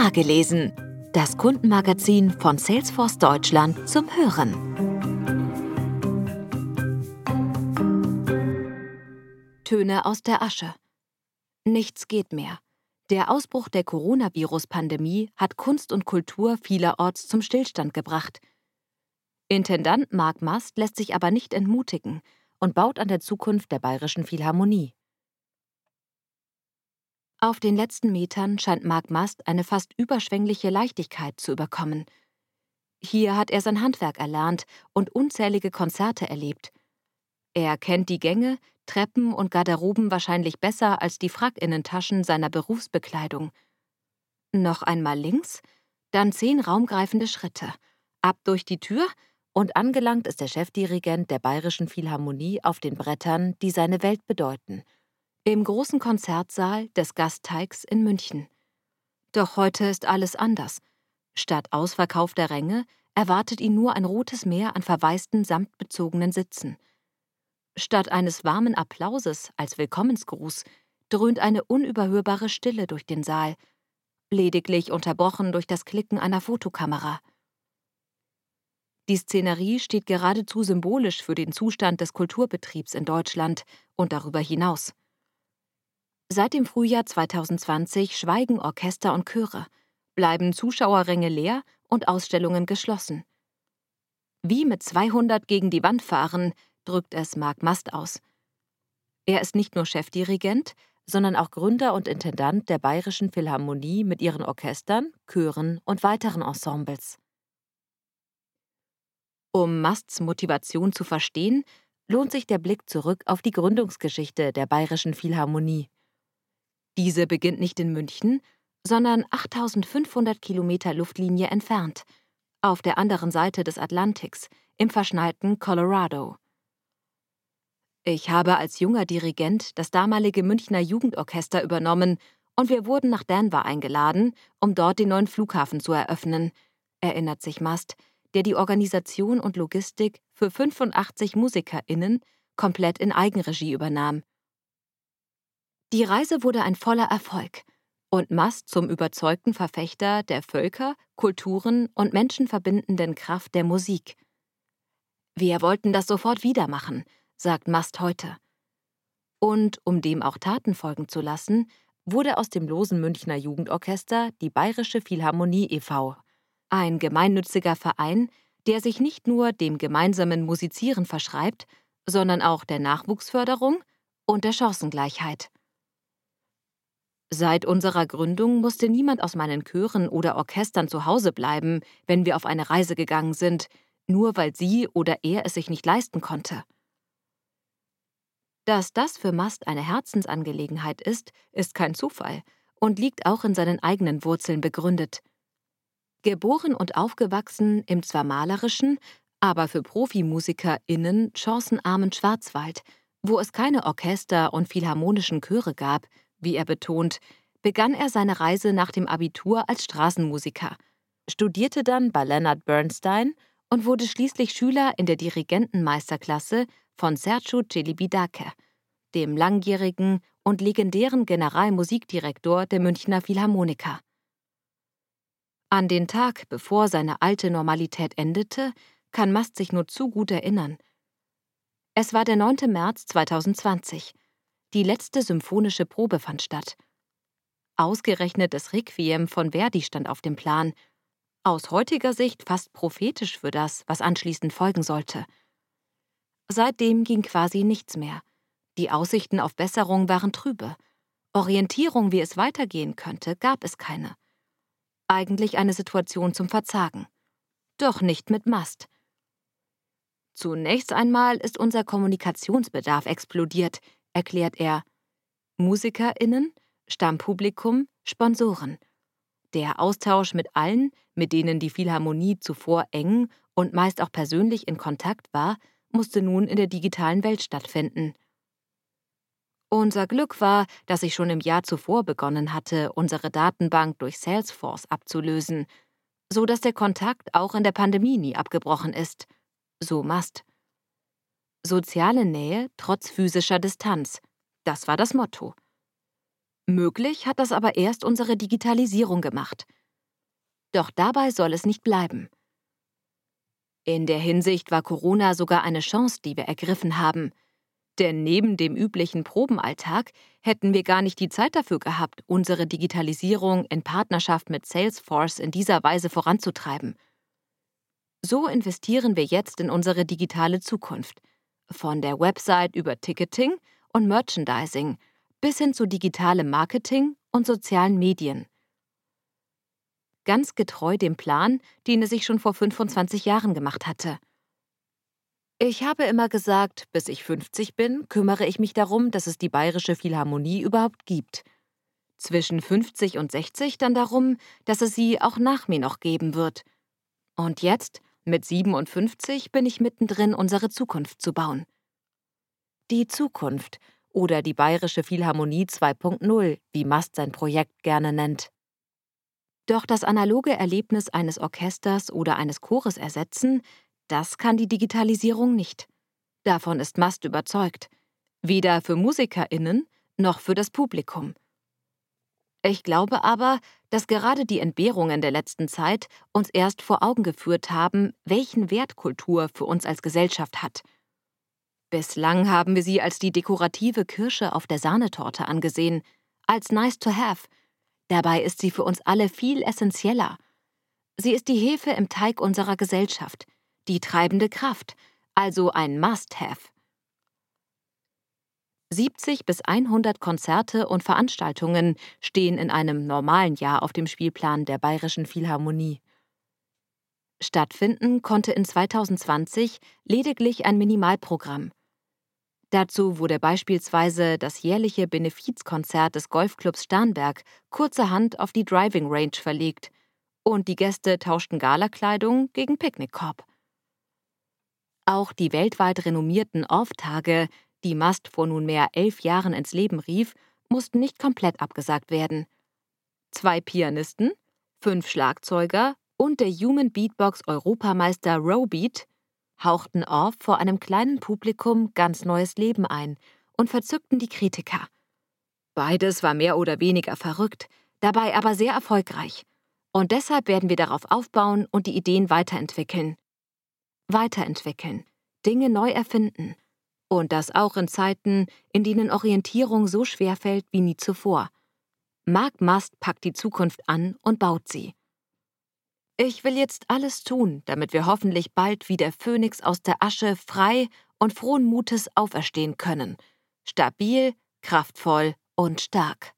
Nahegelesen. Das Kundenmagazin von Salesforce Deutschland zum Hören. Töne aus der Asche. Nichts geht mehr. Der Ausbruch der Coronavirus-Pandemie hat Kunst und Kultur vielerorts zum Stillstand gebracht. Intendant Marc Mast lässt sich aber nicht entmutigen und baut an der Zukunft der Bayerischen Philharmonie. Auf den letzten Metern scheint Marc Mast eine fast überschwängliche Leichtigkeit zu überkommen. Hier hat er sein Handwerk erlernt und unzählige Konzerte erlebt. Er kennt die Gänge, Treppen und Garderoben wahrscheinlich besser als die Frackinnentaschen seiner Berufsbekleidung. Noch einmal links, dann zehn raumgreifende Schritte, ab durch die Tür und angelangt ist der Chefdirigent der Bayerischen Philharmonie auf den Brettern, die seine Welt bedeuten – im großen Konzertsaal des Gasteigs in München. Doch heute ist alles anders. Statt ausverkaufter Ränge erwartet ihn nur ein rotes Meer an verwaisten samtbezogenen Sitzen. Statt eines warmen Applauses als Willkommensgruß dröhnt eine unüberhörbare Stille durch den Saal, lediglich unterbrochen durch das Klicken einer Fotokamera. Die Szenerie steht geradezu symbolisch für den Zustand des Kulturbetriebs in Deutschland und darüber hinaus. Seit dem Frühjahr 2020 schweigen Orchester und Chöre, bleiben Zuschauerränge leer und Ausstellungen geschlossen. Wie mit 200 gegen die Wand fahren, drückt es Marc Mast aus. Er ist nicht nur Chefdirigent, sondern auch Gründer und Intendant der Bayerischen Philharmonie mit ihren Orchestern, Chören und weiteren Ensembles. Um Masts Motivation zu verstehen, lohnt sich der Blick zurück auf die Gründungsgeschichte der Bayerischen Philharmonie. Diese beginnt nicht in München, sondern 8500 Kilometer Luftlinie entfernt, auf der anderen Seite des Atlantiks, im verschneiten Colorado. Ich habe als junger Dirigent das damalige Münchner Jugendorchester übernommen und wir wurden nach Denver eingeladen, um dort den neuen Flughafen zu eröffnen, erinnert sich Mast, der die Organisation und Logistik für 85 MusikerInnen komplett in Eigenregie übernahm die Reise wurde ein voller Erfolg und Mast zum überzeugten Verfechter der Völker, Kulturen und menschenverbindenden Kraft der Musik. Wir wollten das sofort wieder machen, sagt Mast heute. Und um dem auch Taten folgen zu lassen, wurde aus dem losen Münchner Jugendorchester die Bayerische Philharmonie e.V., ein gemeinnütziger Verein, der sich nicht nur dem gemeinsamen Musizieren verschreibt, sondern auch der Nachwuchsförderung und der Chancengleichheit. Seit unserer Gründung musste niemand aus meinen Chören oder Orchestern zu Hause bleiben, wenn wir auf eine Reise gegangen sind, nur weil sie oder er es sich nicht leisten konnte. Dass das für Mast eine Herzensangelegenheit ist, ist kein Zufall und liegt auch in seinen eigenen Wurzeln begründet. Geboren und aufgewachsen im zwar malerischen, aber für ProfimusikerInnen chancenarmen Schwarzwald, wo es keine Orchester und philharmonischen Chöre gab, wie er betont, begann er seine Reise nach dem Abitur als Straßenmusiker, studierte dann bei Leonard Bernstein und wurde schließlich Schüler in der Dirigentenmeisterklasse von Sergio Celibidache, dem langjährigen und legendären Generalmusikdirektor der Münchner Philharmoniker. An den Tag, bevor seine alte Normalität endete, kann Mast sich nur zu gut erinnern. Es war der 9. März 2020. Die letzte symphonische Probe fand statt. Ausgerechnet das Requiem von Verdi stand auf dem Plan. Aus heutiger Sicht fast prophetisch für das, was anschließend folgen sollte. Seitdem ging quasi nichts mehr. Die Aussichten auf Besserung waren trübe. Orientierung, wie es weitergehen könnte, gab es keine. Eigentlich eine Situation zum Verzagen. Doch nicht mit Mast. Zunächst einmal ist unser Kommunikationsbedarf explodiert, erklärt er MusikerInnen, Stammpublikum, Sponsoren. Der Austausch mit allen, mit denen die Philharmonie zuvor eng und meist auch persönlich in Kontakt war, musste nun in der digitalen Welt stattfinden. Unser Glück war, dass ich schon im Jahr zuvor begonnen hatte, unsere Datenbank durch Salesforce abzulösen, so dass der Kontakt auch in der Pandemie nie abgebrochen ist. So Mast. Soziale Nähe trotz physischer Distanz. Das war das Motto. Möglich hat das aber erst unsere Digitalisierung gemacht. Doch dabei soll es nicht bleiben. In der Hinsicht war Corona sogar eine Chance, die wir ergriffen haben. Denn neben dem üblichen Probenalltag hätten wir gar nicht die Zeit dafür gehabt, unsere Digitalisierung in Partnerschaft mit Salesforce in dieser Weise voranzutreiben. So investieren wir jetzt in unsere digitale Zukunft. Von der Website über Ticketing und Merchandising bis hin zu digitalem Marketing und sozialen Medien. Ganz getreu dem Plan, den er sich schon vor 25 Jahren gemacht hatte. Ich habe immer gesagt, bis ich 50 bin, kümmere ich mich darum, dass es die Bayerische Philharmonie überhaupt gibt. Zwischen 50 und 60 dann darum, dass es sie auch nach mir noch geben wird. Und jetzt, mit 57, bin ich mittendrin, unsere Zukunft zu bauen. Die Zukunft oder die Bayerische Philharmonie 2.0, wie Mast sein Projekt gerne nennt. Doch das analoge Erlebnis eines Orchesters oder eines Chores ersetzen, das kann die Digitalisierung nicht. Davon ist Mast überzeugt. Weder für MusikerInnen noch für das Publikum. Ich glaube aber, dass gerade die Entbehrungen der letzten Zeit uns erst vor Augen geführt haben, welchen Wert Kultur für uns als Gesellschaft hat. Bislang haben wir sie als die dekorative Kirsche auf der Sahnetorte angesehen, als nice to have. Dabei ist sie für uns alle viel essentieller. Sie ist die Hefe im Teig unserer Gesellschaft – die treibende Kraft, also ein Must-Have. 70 bis 100 Konzerte und Veranstaltungen stehen in einem normalen Jahr auf dem Spielplan der Bayerischen Philharmonie. Stattfinden konnte in 2020 lediglich ein Minimalprogramm. Dazu wurde beispielsweise das jährliche Benefizkonzert des Golfclubs Starnberg kurzerhand auf die Driving Range verlegt und die Gäste tauschten Galakleidung gegen Picknickkorb. Auch die weltweit renommierten Off-Tage, die Mast vor nunmehr elf Jahren ins Leben rief, mussten nicht komplett abgesagt werden. Zwei Pianisten, fünf Schlagzeuger und der Human Beatbox Europameister Rowbeat hauchten Off vor einem kleinen Publikum ganz neues Leben ein und verzückten die Kritiker. Beides war mehr oder weniger verrückt, dabei aber sehr erfolgreich. Und deshalb werden wir darauf aufbauen und die Ideen weiterentwickeln weiterentwickeln, Dinge neu erfinden. Und das auch in Zeiten, in denen Orientierung so schwer fällt wie nie zuvor. Mark Mast packt die Zukunft an und baut sie. Ich will jetzt alles tun, damit wir hoffentlich bald wie der Phönix aus der Asche frei und frohen Mutes auferstehen können. Stabil, kraftvoll und stark.